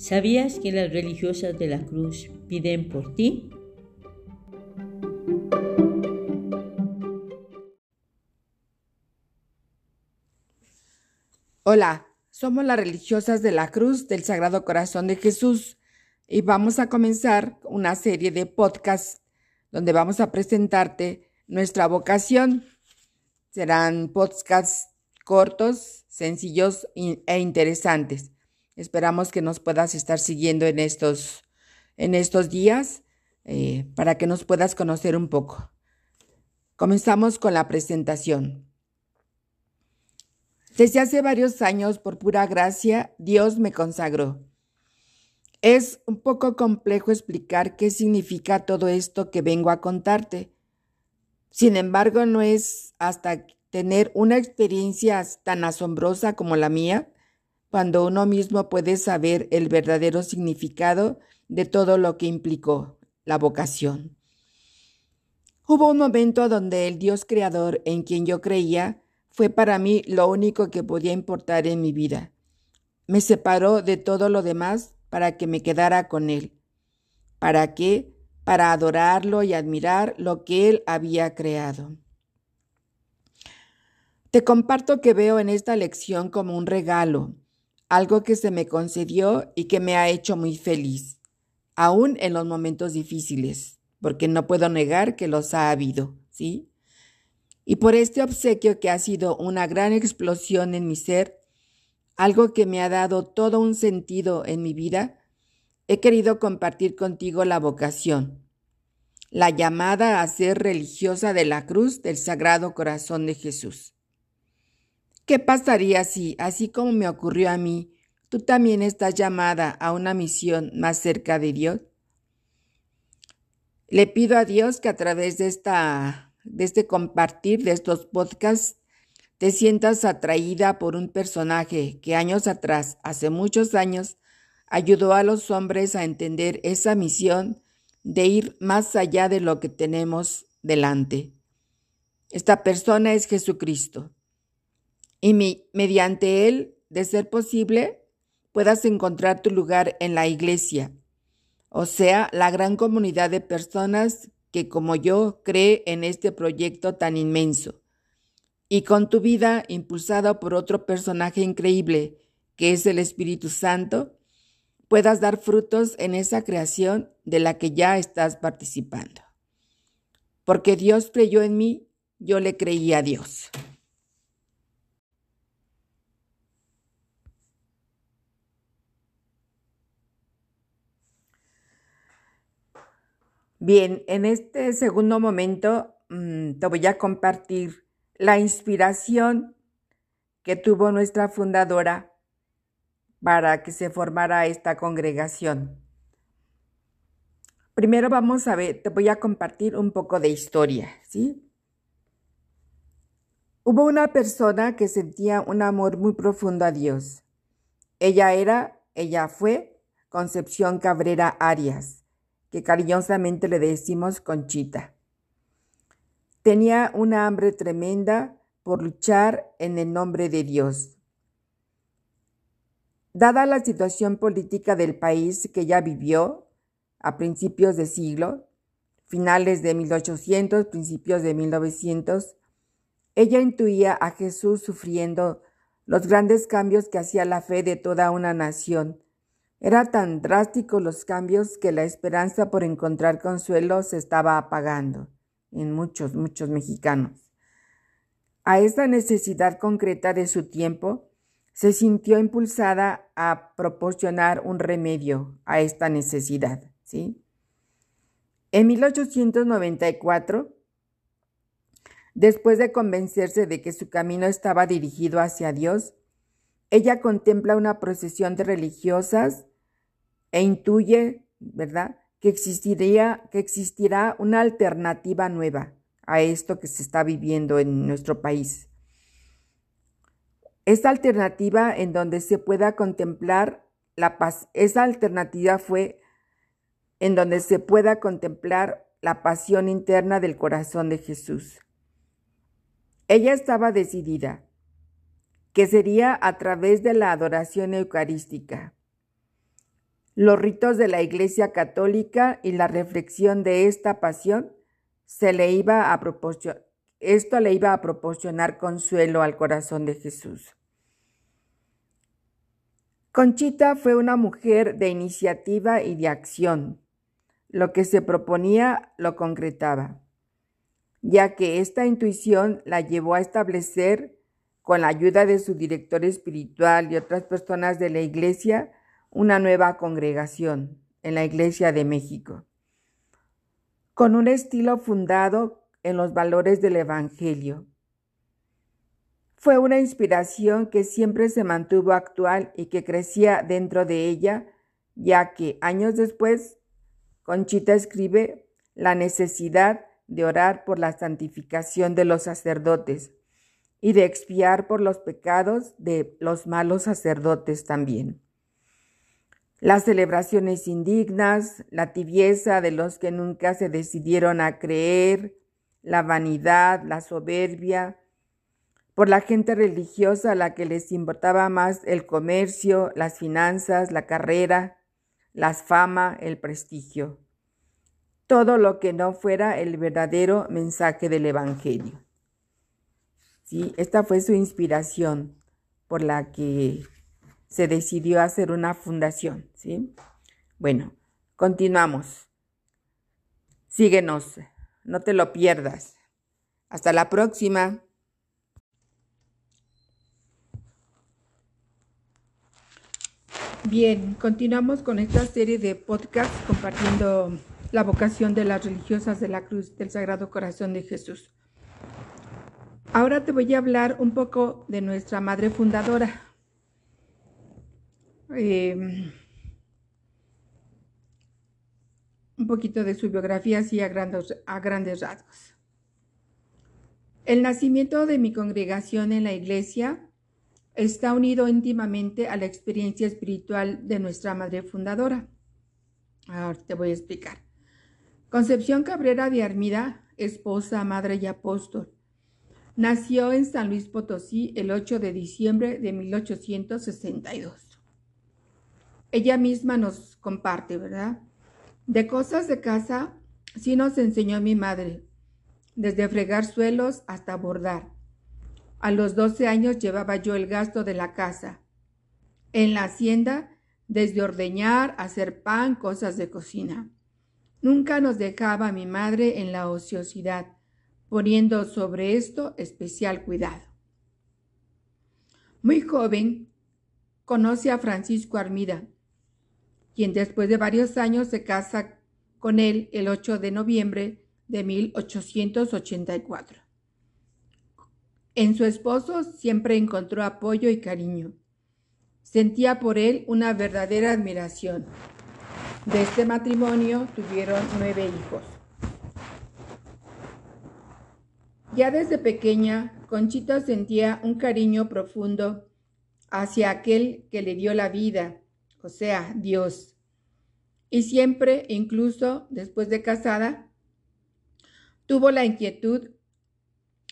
¿Sabías que las religiosas de la cruz piden por ti? Hola, somos las religiosas de la cruz del Sagrado Corazón de Jesús y vamos a comenzar una serie de podcasts donde vamos a presentarte nuestra vocación. Serán podcasts cortos, sencillos e interesantes. Esperamos que nos puedas estar siguiendo en estos, en estos días eh, para que nos puedas conocer un poco. Comenzamos con la presentación. Desde hace varios años, por pura gracia, Dios me consagró. Es un poco complejo explicar qué significa todo esto que vengo a contarte. Sin embargo, no es hasta tener una experiencia tan asombrosa como la mía cuando uno mismo puede saber el verdadero significado de todo lo que implicó la vocación. Hubo un momento donde el Dios creador en quien yo creía fue para mí lo único que podía importar en mi vida. Me separó de todo lo demás para que me quedara con Él. ¿Para qué? Para adorarlo y admirar lo que Él había creado. Te comparto que veo en esta lección como un regalo, algo que se me concedió y que me ha hecho muy feliz, aún en los momentos difíciles, porque no puedo negar que los ha habido, ¿sí? Y por este obsequio que ha sido una gran explosión en mi ser, algo que me ha dado todo un sentido en mi vida, he querido compartir contigo la vocación, la llamada a ser religiosa de la cruz del Sagrado Corazón de Jesús. ¿Qué pasaría si, así como me ocurrió a mí, tú también estás llamada a una misión más cerca de Dios? Le pido a Dios que a través de, esta, de este compartir de estos podcasts te sientas atraída por un personaje que años atrás, hace muchos años, ayudó a los hombres a entender esa misión de ir más allá de lo que tenemos delante. Esta persona es Jesucristo y mediante él, de ser posible, puedas encontrar tu lugar en la iglesia, o sea, la gran comunidad de personas que como yo cree en este proyecto tan inmenso. Y con tu vida impulsada por otro personaje increíble, que es el Espíritu Santo, puedas dar frutos en esa creación de la que ya estás participando. Porque Dios creyó en mí, yo le creí a Dios. Bien, en este segundo momento mm, te voy a compartir la inspiración que tuvo nuestra fundadora para que se formara esta congregación. Primero vamos a ver, te voy a compartir un poco de historia, ¿sí? Hubo una persona que sentía un amor muy profundo a Dios. Ella era, ella fue Concepción Cabrera Arias que cariñosamente le decimos Conchita. Tenía una hambre tremenda por luchar en el nombre de Dios. Dada la situación política del país que ya vivió a principios de siglo, finales de 1800, principios de 1900, ella intuía a Jesús sufriendo los grandes cambios que hacía la fe de toda una nación era tan drásticos los cambios que la esperanza por encontrar consuelo se estaba apagando en muchos, muchos mexicanos. A esa necesidad concreta de su tiempo, se sintió impulsada a proporcionar un remedio a esta necesidad. ¿sí? En 1894, después de convencerse de que su camino estaba dirigido hacia Dios, ella contempla una procesión de religiosas e intuye, ¿verdad?, que existiría, que existirá una alternativa nueva a esto que se está viviendo en nuestro país. Esta alternativa en donde se pueda contemplar la paz, esa alternativa fue en donde se pueda contemplar la pasión interna del corazón de Jesús. Ella estaba decidida que sería a través de la adoración eucarística Los ritos de la Iglesia Católica y la reflexión de esta pasión se le iba a esto le iba a proporcionar consuelo al corazón de Jesús. Conchita fue una mujer de iniciativa y de acción. Lo que se proponía lo concretaba, ya que esta intuición la llevó a establecer, con la ayuda de su director espiritual y otras personas de la iglesia, una nueva congregación en la Iglesia de México, con un estilo fundado en los valores del Evangelio. Fue una inspiración que siempre se mantuvo actual y que crecía dentro de ella, ya que años después, Conchita escribe la necesidad de orar por la santificación de los sacerdotes y de expiar por los pecados de los malos sacerdotes también. Las celebraciones indignas, la tibieza de los que nunca se decidieron a creer, la vanidad, la soberbia, por la gente religiosa a la que les importaba más el comercio, las finanzas, la carrera, las fama, el prestigio. Todo lo que no fuera el verdadero mensaje del Evangelio. Sí, esta fue su inspiración por la que se decidió hacer una fundación, ¿sí? Bueno, continuamos. Síguenos, no te lo pierdas. Hasta la próxima. Bien, continuamos con esta serie de podcasts compartiendo la vocación de las religiosas de la Cruz del Sagrado Corazón de Jesús. Ahora te voy a hablar un poco de nuestra madre fundadora, Em, un poquito de su biografía así a grandes, a grandes rasgos. El nacimiento de mi congregación en la iglesia está unido íntimamente a la experiencia espiritual de nuestra madre fundadora. Ahora te voy a explicar. Concepción Cabrera de Armida, esposa, madre y apóstol, nació en San Luis Potosí el 8 de diciembre de 1862 ella misma nos comparte, ¿verdad? De cosas de casa, sí nos enseñó mi madre, desde fregar suelos hasta bordar. A los 12 años llevaba yo el gasto de la casa. En la hacienda, desde ordeñar, hacer pan, cosas de cocina. Nunca nos dejaba mi madre en la ociosidad, poniendo sobre esto especial cuidado. Muy joven, conoce a Francisco Armida, quien después de varios años se casa con él el 8 de noviembre de 1884. En su esposo siempre encontró apoyo y cariño. Sentía por él una verdadera admiración. De este matrimonio tuvieron nueve hijos. Ya desde pequeña, Conchita sentía un cariño profundo hacia aquel que le dio la vida o sea, Dios. Y siempre, incluso después de casada, tuvo la inquietud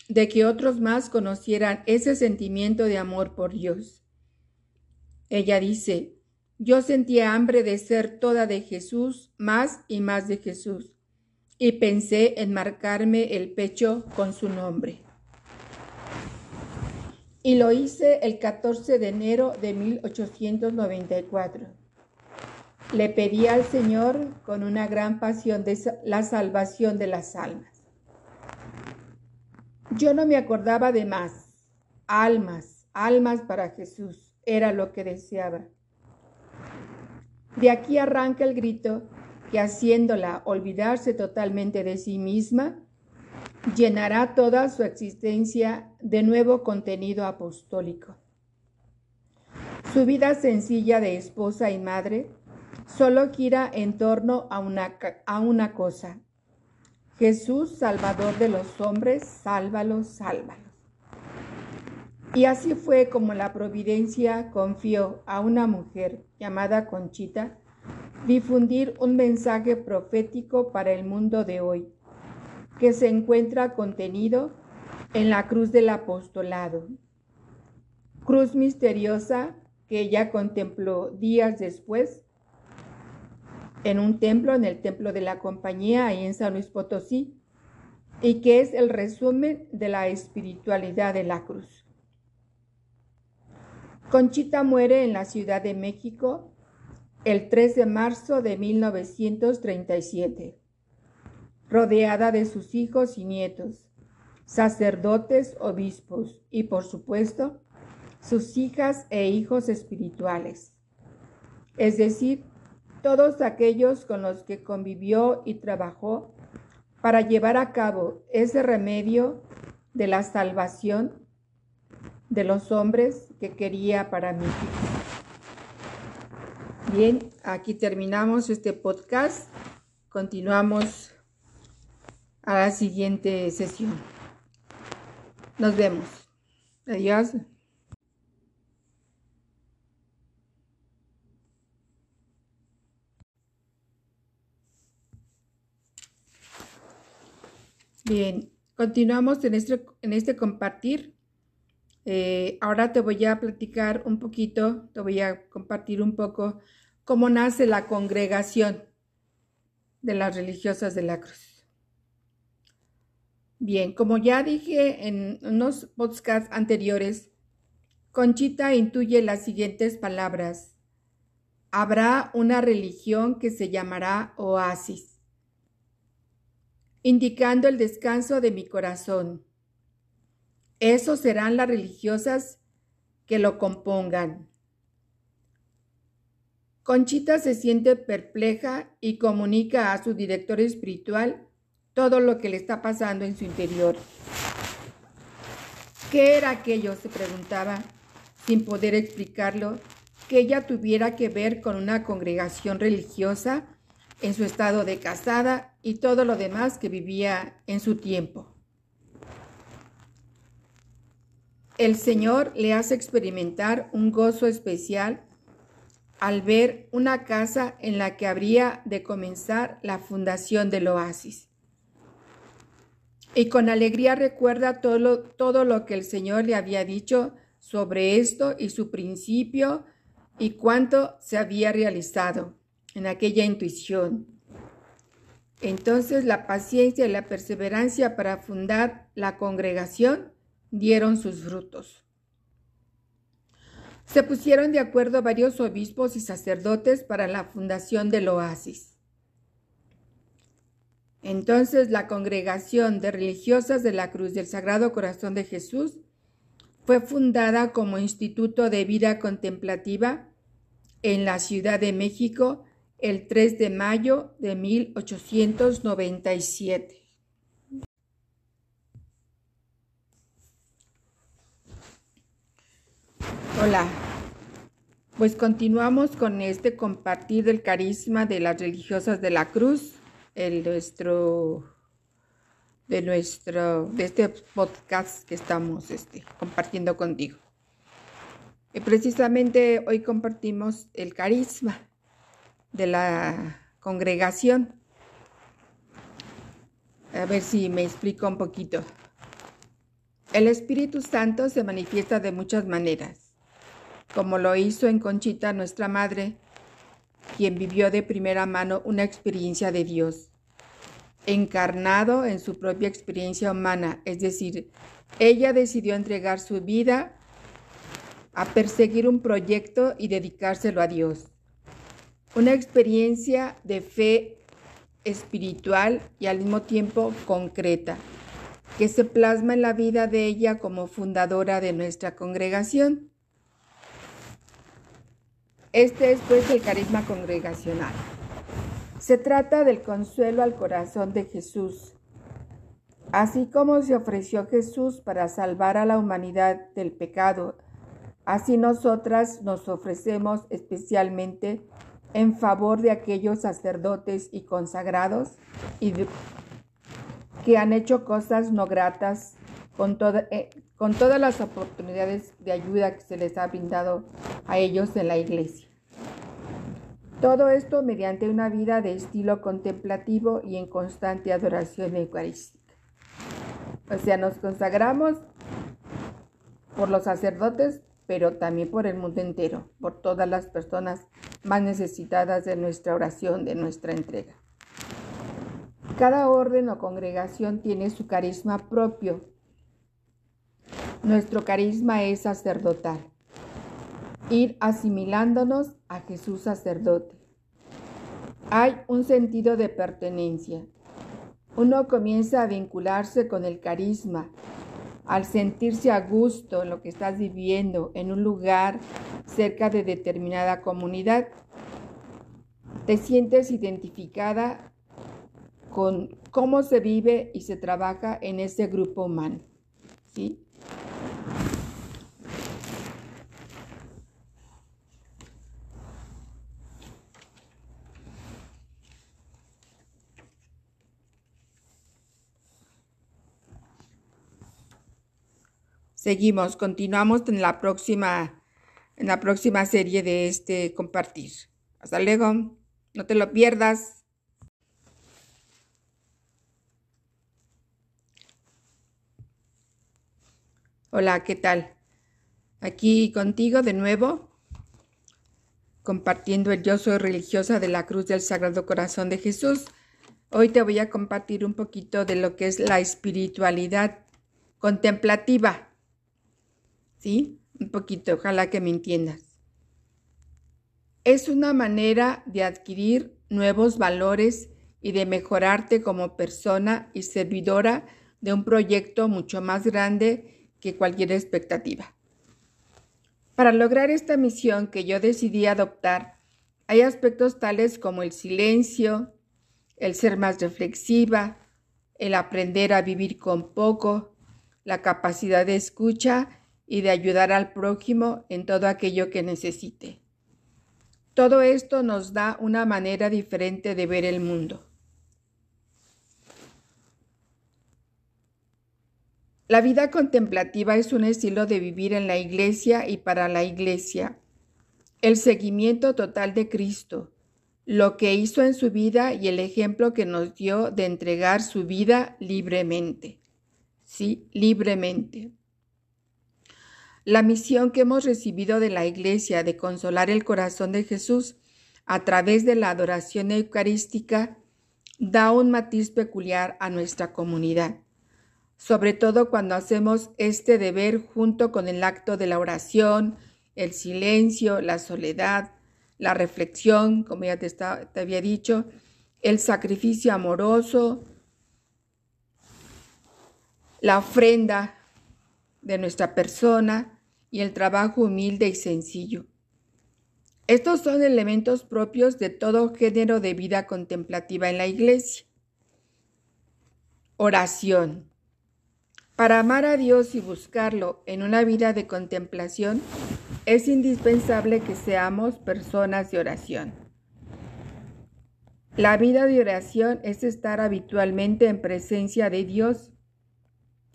de que otros más conocieran ese sentimiento de amor por Dios. Ella dice, yo sentía hambre de ser toda de Jesús, más y más de Jesús, y pensé en marcarme el pecho con su nombre y lo hice el 14 de enero de 1894. Le pedí al Señor con una gran pasión de la salvación de las almas. Yo no me acordaba de más. Almas, almas para Jesús, era lo que deseaba. De aquí arranca el grito que haciéndola olvidarse totalmente de sí misma, llenará toda su existencia de nuevo contenido apostólico. Su vida sencilla de esposa y madre solo gira en torno a una, a una cosa. Jesús, Salvador de los hombres, sálvalos, sálvalos. Y así fue como la providencia confió a una mujer llamada Conchita difundir un mensaje profético para el mundo de hoy que se encuentra contenido en la cruz del apostolado. Cruz misteriosa que ella contempló días después en un templo, en el templo de la compañía, ahí en San Luis Potosí, y que es el resumen de la espiritualidad de la cruz. Conchita muere en la Ciudad de México el 3 de marzo de 1937, rodeada de sus hijos y nietos, sacerdotes, obispos y, por supuesto, sus hijas e hijos espirituales, es decir, todos aquellos con los que convivió y trabajó para llevar a cabo ese remedio de la salvación de los hombres que quería para mí. Bien, aquí terminamos este podcast. Continuamos a la siguiente sesión. Nos vemos. Adiós. Bien, continuamos en este, en este compartir. Eh, ahora te voy a platicar un poquito, te voy a compartir un poco cómo nace la congregación de las religiosas de la cruz. Bien, como ya dije en unos podcasts anteriores, Conchita intuye las siguientes palabras. Habrá una religión que se llamará oasis indicando el descanso de mi corazón. Esos serán las religiosas que lo compongan. Conchita se siente perpleja y comunica a su director espiritual todo lo que le está pasando en su interior. ¿Qué era aquello? se preguntaba, sin poder explicarlo, que ella tuviera que ver con una congregación religiosa en su estado de casada y todo lo demás que vivía en su tiempo. El Señor le hace experimentar un gozo especial al ver una casa en la que habría de comenzar la fundación del oasis. Y con alegría recuerda todo lo, todo lo que el Señor le había dicho sobre esto y su principio y cuánto se había realizado en aquella intuición. Entonces la paciencia y la perseverancia para fundar la congregación dieron sus frutos. Se pusieron de acuerdo varios obispos y sacerdotes para la fundación del oasis. Entonces la congregación de religiosas de la Cruz del Sagrado Corazón de Jesús fue fundada como instituto de vida contemplativa en la Ciudad de México el 3 de mayo de 1897. Hola, pues continuamos con este compartir del carisma de las religiosas de la cruz, el nuestro de nuestro de este podcast que estamos este, compartiendo contigo. Y precisamente hoy compartimos el carisma de la congregación. A ver si me explico un poquito. El Espíritu Santo se manifiesta de muchas maneras, como lo hizo en Conchita, nuestra madre, quien vivió de primera mano una experiencia de Dios, encarnado en su propia experiencia humana, es decir, ella decidió entregar su vida a perseguir un proyecto y dedicárselo a Dios una experiencia de fe espiritual y al mismo tiempo concreta, que se plasma en la vida de ella como fundadora de nuestra congregación. Este es pues el carisma congregacional. Se trata del consuelo al corazón de Jesús. Así como se ofreció Jesús para salvar a la humanidad del pecado, así nosotras nos ofrecemos especialmente en favor de aquellos sacerdotes y consagrados que han hecho cosas no gratas con, eh, con todas las oportunidades de ayuda que se les ha brindado a ellos en la iglesia. Todo esto mediante una vida de estilo contemplativo y en constante adoración eucarística. O sea, nos consagramos por los sacerdotes pero también por el mundo entero, por todas las personas más necesitadas de nuestra oración, de nuestra entrega. Cada orden o congregación tiene su carisma propio. Nuestro carisma es sacerdotal. Ir asimilándonos a Jesús sacerdote. Hay un sentido de pertenencia. Uno comienza a vincularse con el carisma al sentirse a gusto en lo que estás viviendo en un lugar cerca de determinada comunidad. Te sientes identificada con cómo se vive y se trabaja en ese grupo humano. ¿sí? Seguimos, continuamos en la próxima, en la próxima serie de este compartir. Hasta luego, no te lo pierdas. Hola, ¿qué tal? Aquí contigo de nuevo, compartiendo el Yo soy religiosa de la Cruz del Sagrado Corazón de Jesús. Hoy te voy a compartir un poquito de lo que es la espiritualidad contemplativa. ¿Sí? Un poquito, ojalá que me entiendas. Es una manera de adquirir nuevos valores y de mejorarte como persona y servidora de un proyecto mucho más grande que cualquier expectativa. Para lograr esta misión que yo decidí adoptar, hay aspectos tales como el silencio, el ser más reflexiva, el aprender a vivir con poco, la capacidad de escucha y de ayudar al prójimo en todo aquello que necesite. Todo esto nos da una manera diferente de ver el mundo. La vida contemplativa es un estilo de vivir en la iglesia y para la iglesia. El seguimiento total de Cristo, lo que hizo en su vida y el ejemplo que nos dio de entregar su vida libremente. Sí, libremente. La misión que hemos recibido de la Iglesia de consolar el corazón de Jesús a través de la adoración eucarística da un matiz peculiar a nuestra comunidad, sobre todo cuando hacemos este deber junto con el acto de la oración, el silencio, la soledad, la reflexión, como ya te, te había dicho, el sacrificio amoroso, la ofrenda de nuestra persona, y el trabajo humilde y sencillo. Estos son elementos propios de todo género de vida contemplativa en la iglesia. Oración. Para amar a Dios y buscarlo en una vida de contemplación, es indispensable que seamos personas de oración. La vida de oración es estar habitualmente en presencia de Dios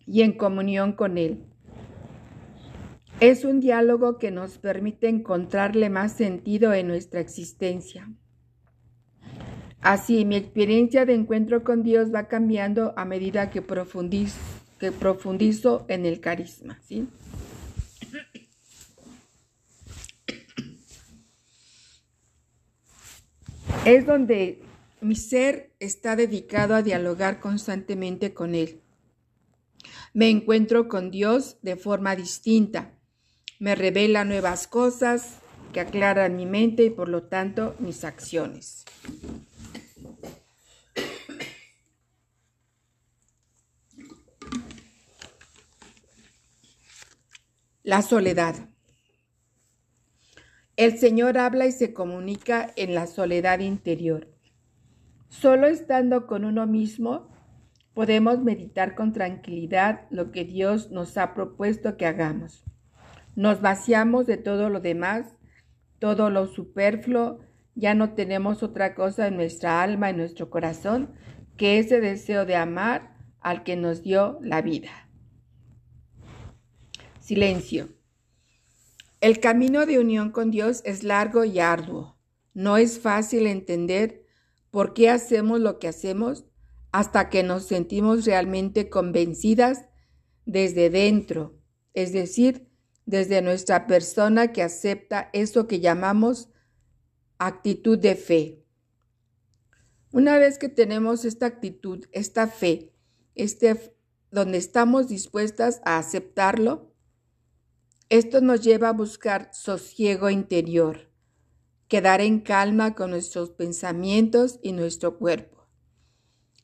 y en comunión con Él. Es un diálogo que nos permite encontrarle más sentido en nuestra existencia. Así, mi experiencia de encuentro con Dios va cambiando a medida que profundizo, en el carisma. Es donde mi ser está dedicado a dialogar constantemente con Él. Me encuentro con Dios de forma distinta me revela nuevas cosas que aclaran mi mente y por lo tanto mis acciones. La soledad. El Señor habla y se comunica en la soledad interior. Solo estando con uno mismo podemos meditar con tranquilidad lo que Dios nos ha propuesto que hagamos. Nos vaciamos de todo lo demás, todo lo superfluo, ya no tenemos otra cosa en nuestra alma, en nuestro corazón, que ese deseo de amar al que nos dio la vida. Silencio. El camino de unión con Dios es largo y arduo. No es fácil entender por qué hacemos lo que hacemos hasta que nos sentimos realmente convencidas desde dentro, es decir, desde nuestra persona que acepta eso que llamamos actitud de fe. Una vez que tenemos esta actitud, esta fe, este, donde estamos dispuestas a aceptarlo, esto nos lleva a buscar sosiego interior, quedar en calma con nuestros pensamientos y nuestro cuerpo,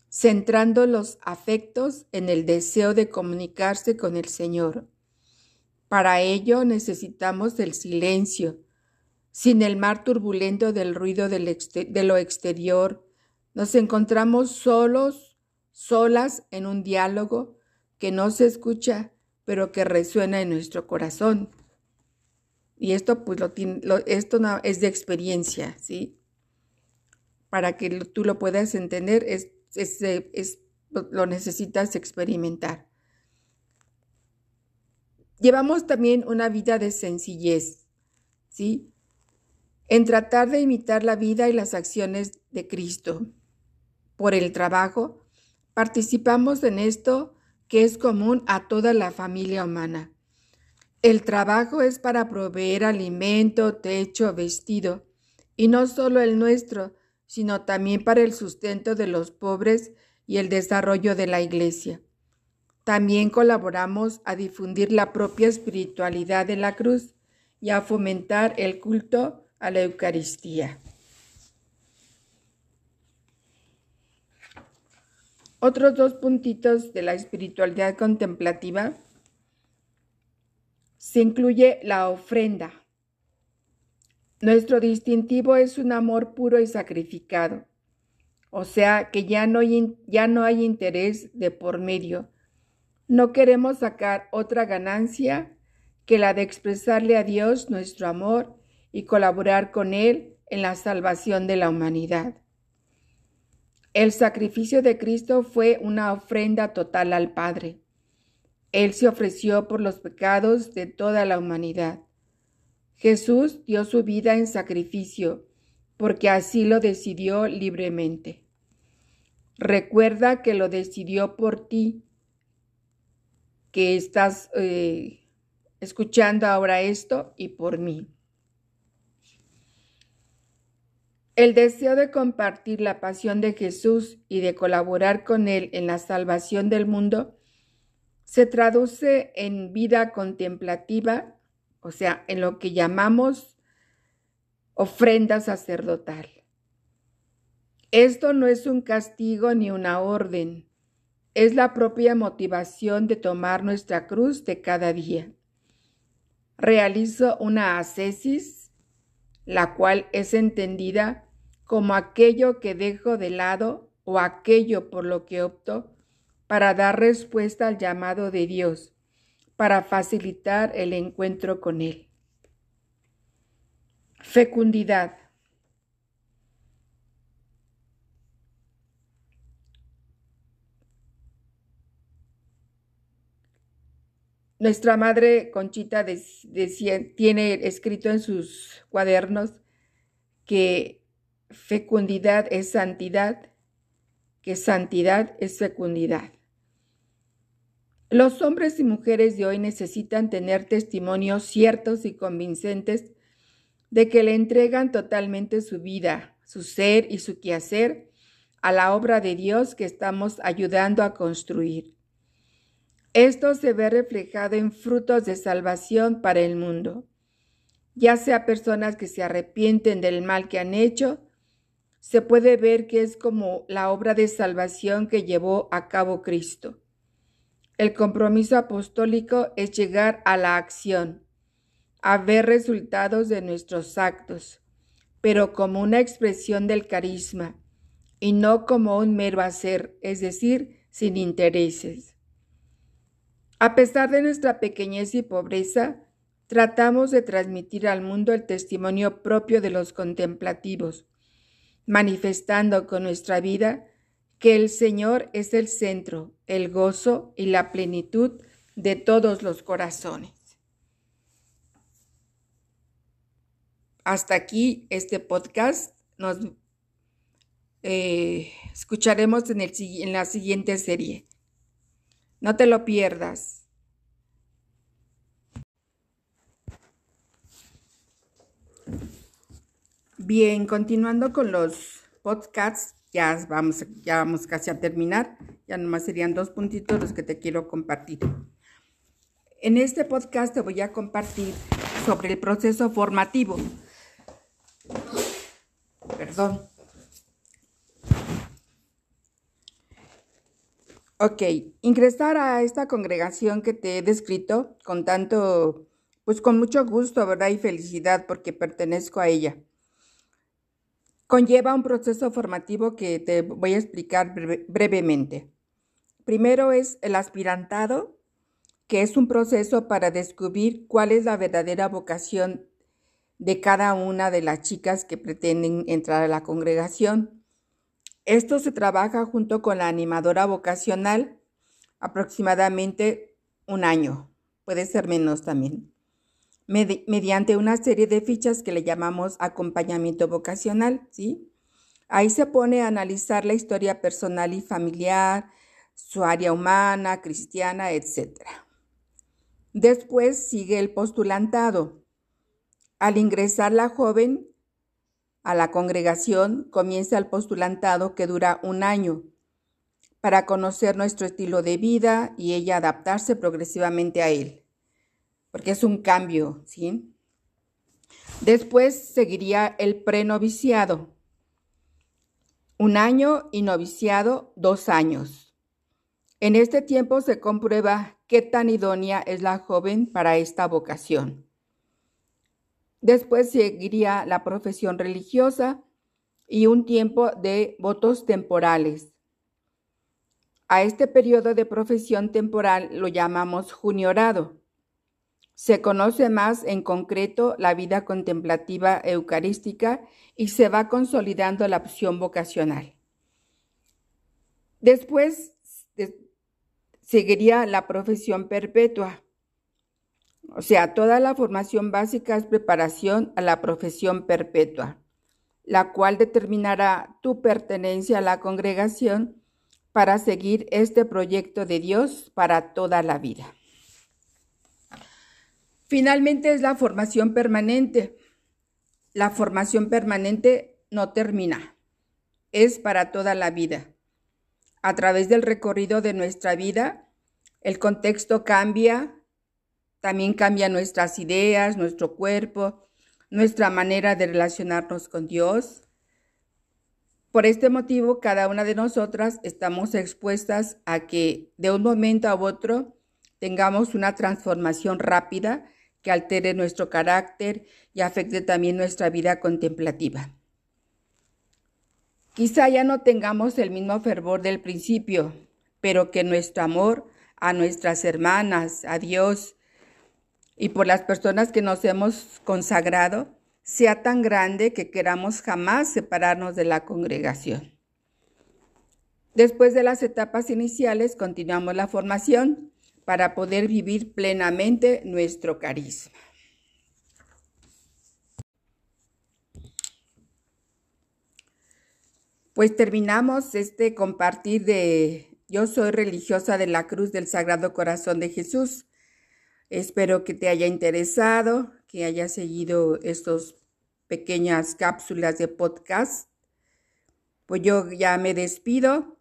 centrando los afectos en el deseo de comunicarse con el Señor. Para ello necesitamos el silencio, sin el mar turbulento del ruido de lo exterior, nos encontramos solos, solas en un diálogo que no se escucha, pero que resuena en nuestro corazón. Y esto, pues, esto es de experiencia, ¿sí? Para que tú lo puedas entender, es, lo necesitas experimentar. Llevamos también una vida de sencillez, ¿sí? En tratar de imitar la vida y las acciones de Cristo. Por el trabajo, participamos en esto que es común a toda la familia humana. El trabajo es para proveer alimento, techo, vestido, y no solo el nuestro, sino también para el sustento de los pobres y el desarrollo de la Iglesia. También colaboramos a difundir la propia espiritualidad de la cruz y a fomentar el culto a la Eucaristía. Otros dos puntitos de la espiritualidad contemplativa se incluye la ofrenda. Nuestro distintivo es un amor puro y sacrificado, o sea que ya no ya no hay interés de por medio. No queremos sacar otra ganancia que la de expresarle a Dios nuestro amor y colaborar con Él en la salvación de la humanidad. El sacrificio de Cristo fue una ofrenda total al Padre. Él se ofreció por los pecados de toda la humanidad. Jesús dio su vida en sacrificio, porque así lo decidió libremente. Recuerda que lo decidió por ti, que estás eh, escuchando ahora esto, y por mí. El deseo de compartir la pasión de Jesús y de colaborar con Él en la salvación del mundo se traduce en vida contemplativa, o sea, en lo que llamamos ofrenda sacerdotal. Esto no es un castigo ni una orden, es la propia motivación de tomar nuestra cruz de cada día. Realizo una ascesis, la cual es entendida como aquello que dejo de lado o aquello por lo que opto para dar respuesta al llamado de Dios, para facilitar el encuentro con Él. Fecundidad. Nuestra madre Conchita tiene escrito en sus cuadernos que fecundidad es santidad, que santidad es fecundidad. Los hombres y mujeres de hoy necesitan tener testimonios ciertos y convincentes de que le entregan totalmente su vida, su ser y su quehacer a la obra de Dios que estamos ayudando a construir. Esto se ve reflejado en frutos de salvación para el mundo, ya sea personas que se arrepienten del mal que han hecho, se puede ver que es como la obra de salvación que llevó a cabo Cristo. El compromiso apostólico es llegar a la acción, a ver resultados de nuestros actos, pero como una expresión del carisma y no como un mero hacer, es decir, sin intereses. A pesar de nuestra pequeñez y pobreza, tratamos de transmitir al mundo el testimonio propio de los contemplativos, manifestando con nuestra vida que el Señor es el centro, el gozo y la plenitud de todos los corazones. Hasta aquí este podcast. Nos eh, escucharemos en, el, en la siguiente serie. No te lo pierdas. Bien, continuando con los podcasts, ya vamos, ya vamos casi a terminar. Ya nomás serían dos puntitos los que te quiero compartir. En este podcast te voy a compartir sobre el proceso formativo. Perdón. Ok, ingresar a esta congregación que te he descrito con tanto, pues con mucho gusto, ¿verdad? Y felicidad porque pertenezco a ella. Conlleva un proceso formativo que te voy a explicar brevemente. Primero es el aspirantado, que es un proceso para descubrir cuál es la verdadera vocación de cada una de las chicas que pretenden entrar a la congregación. Esto se trabaja junto con la animadora vocacional aproximadamente un año, puede ser menos también, mediante una serie de fichas que le llamamos acompañamiento vocacional, ¿sí? Ahí se pone a analizar la historia personal y familiar, su área humana, cristiana, etc. Después sigue el postulantado. Al ingresar la joven a la congregación comienza el postulantado que dura un año para conocer nuestro estilo de vida y ella adaptarse progresivamente a él, porque es un cambio, ¿sí? Después seguiría el prenoviciado, un año y noviciado dos años. En este tiempo se comprueba qué tan idónea es la joven para esta vocación. Después seguiría la profesión religiosa y un tiempo de votos temporales. A este periodo de profesión temporal lo llamamos juniorado. Se conoce más en concreto la vida contemplativa eucarística y se va consolidando la opción vocacional. Después seguiría la profesión perpetua. O sea, toda la formación básica es preparación a la profesión perpetua, la cual determinará tu pertenencia a la congregación para seguir este proyecto de Dios para toda la vida. Finalmente es la formación permanente. La formación permanente no termina, es para toda la vida. A través del recorrido de nuestra vida, el contexto cambia, también cambia nuestras ideas, nuestro cuerpo, nuestra manera de relacionarnos con Dios. Por este motivo, cada una de nosotras estamos expuestas a que de un momento a otro tengamos una transformación rápida que altere nuestro carácter y afecte también nuestra vida contemplativa. Quizá ya no tengamos el mismo fervor del principio, pero que nuestro amor a nuestras hermanas, a Dios y por las personas que nos hemos consagrado sea tan grande que queramos jamás separarnos de la congregación. Después de las etapas iniciales, continuamos la formación para poder vivir plenamente nuestro carisma. Pues terminamos este compartir de Yo soy religiosa de la Cruz del Sagrado Corazón de Jesús Espero que te haya interesado, que hayas seguido estas pequeñas cápsulas de podcast. Pues yo ya me despido.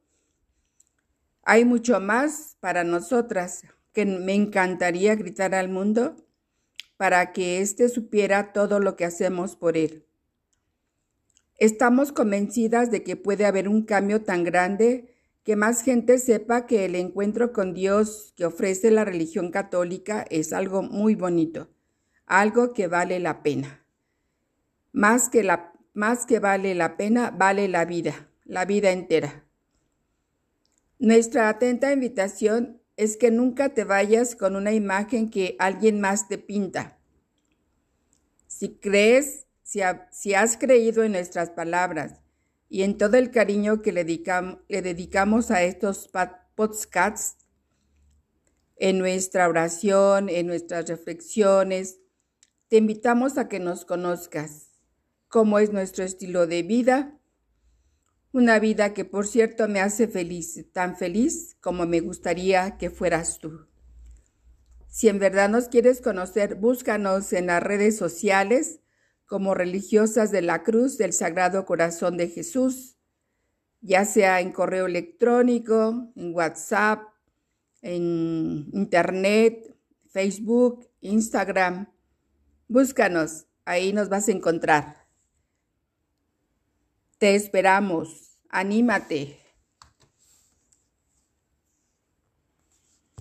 Hay mucho más para nosotras que me encantaría gritar al mundo para que éste supiera todo lo que hacemos por él. Estamos convencidas de que puede haber un cambio tan grande que más gente sepa que el encuentro con Dios que ofrece la religión católica es algo muy bonito, algo que vale la pena. Más que, la, más que vale la pena, vale la vida, la vida entera. Nuestra atenta invitación es que nunca te vayas con una imagen que alguien más te pinta. Si crees, si, si has creído en nuestras palabras, y en todo el cariño que le, dedicamos a estos podcasts, en nuestra oración, en nuestras reflexiones, te invitamos a que nos conozcas, cómo es nuestro estilo de vida, una vida que por cierto me hace feliz, tan feliz como me gustaría que fueras tú. Si en verdad nos quieres conocer, búscanos en las redes sociales como religiosas de la Cruz del Sagrado Corazón de Jesús, ya sea en correo electrónico, en WhatsApp, en Internet, Facebook, Instagram. Búscanos, ahí nos vas a encontrar. Te esperamos, anímate.